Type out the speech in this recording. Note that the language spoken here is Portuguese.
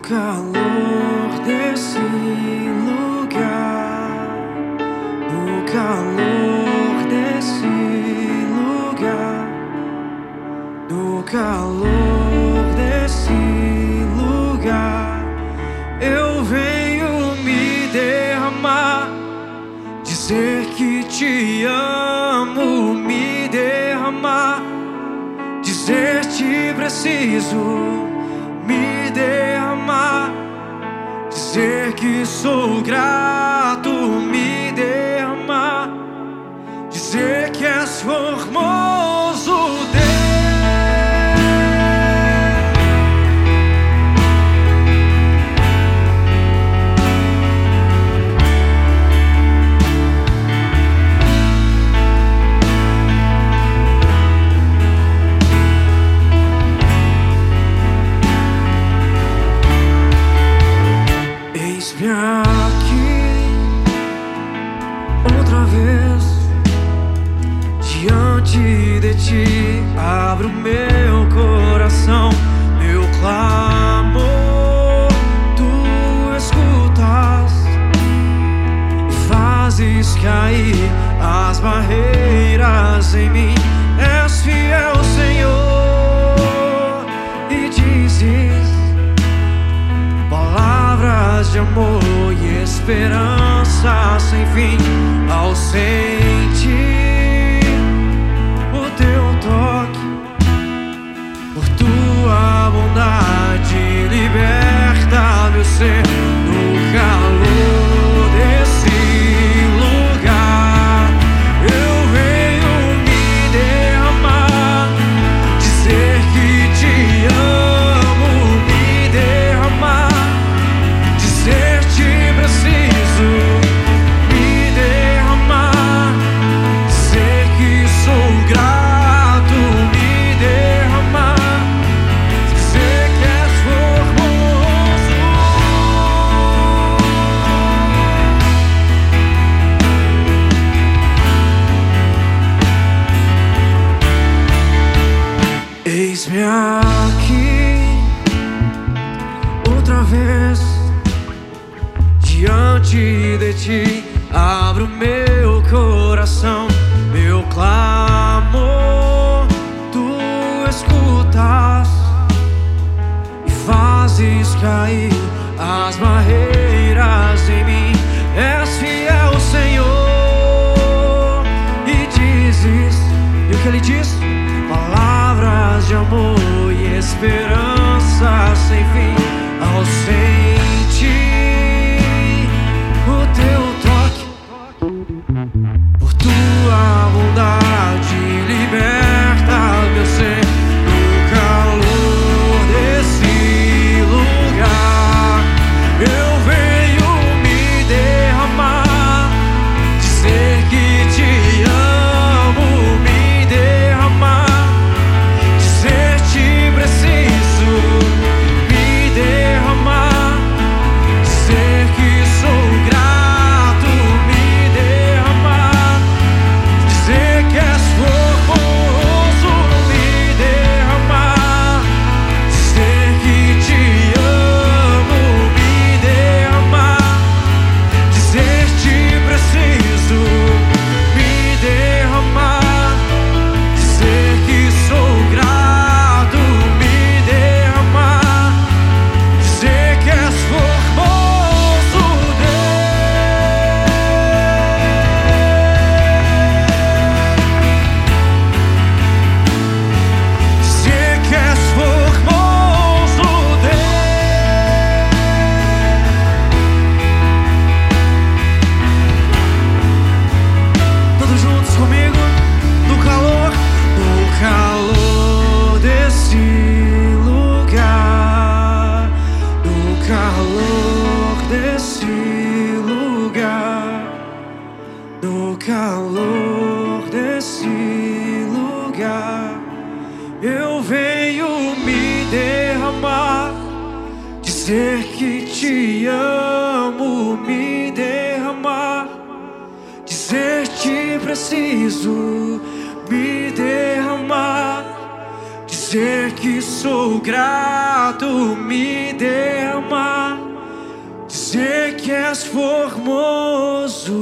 calor desse lugar, no calor desse lugar, no calor desse lugar, eu venho me derramar, dizer que te amo, me derramar, dizer te preciso me dizer que sou grato, me Aqui outra vez diante de ti. Abro meu coração, meu clamor. Tu escutas fazes cair as barreiras em mim. És fiel, Senhor, e dizes palavras de amor esperança sem fim ao sentir o teu toque por tua bondade liberta meu ser Eis-me aqui outra vez diante de ti. Abro meu coração, meu clamor. Tu escutas e fazes cair as barreiras em mim. És fiel, Senhor, e dizes, e o que ele diz? Palavras de amor e esperança sem fim. Ao sentir eu venho me derramar, dizer que te amo, me derramar dizer te preciso me derramar, dizer que sou grato me derramar. Dizer que és formoso.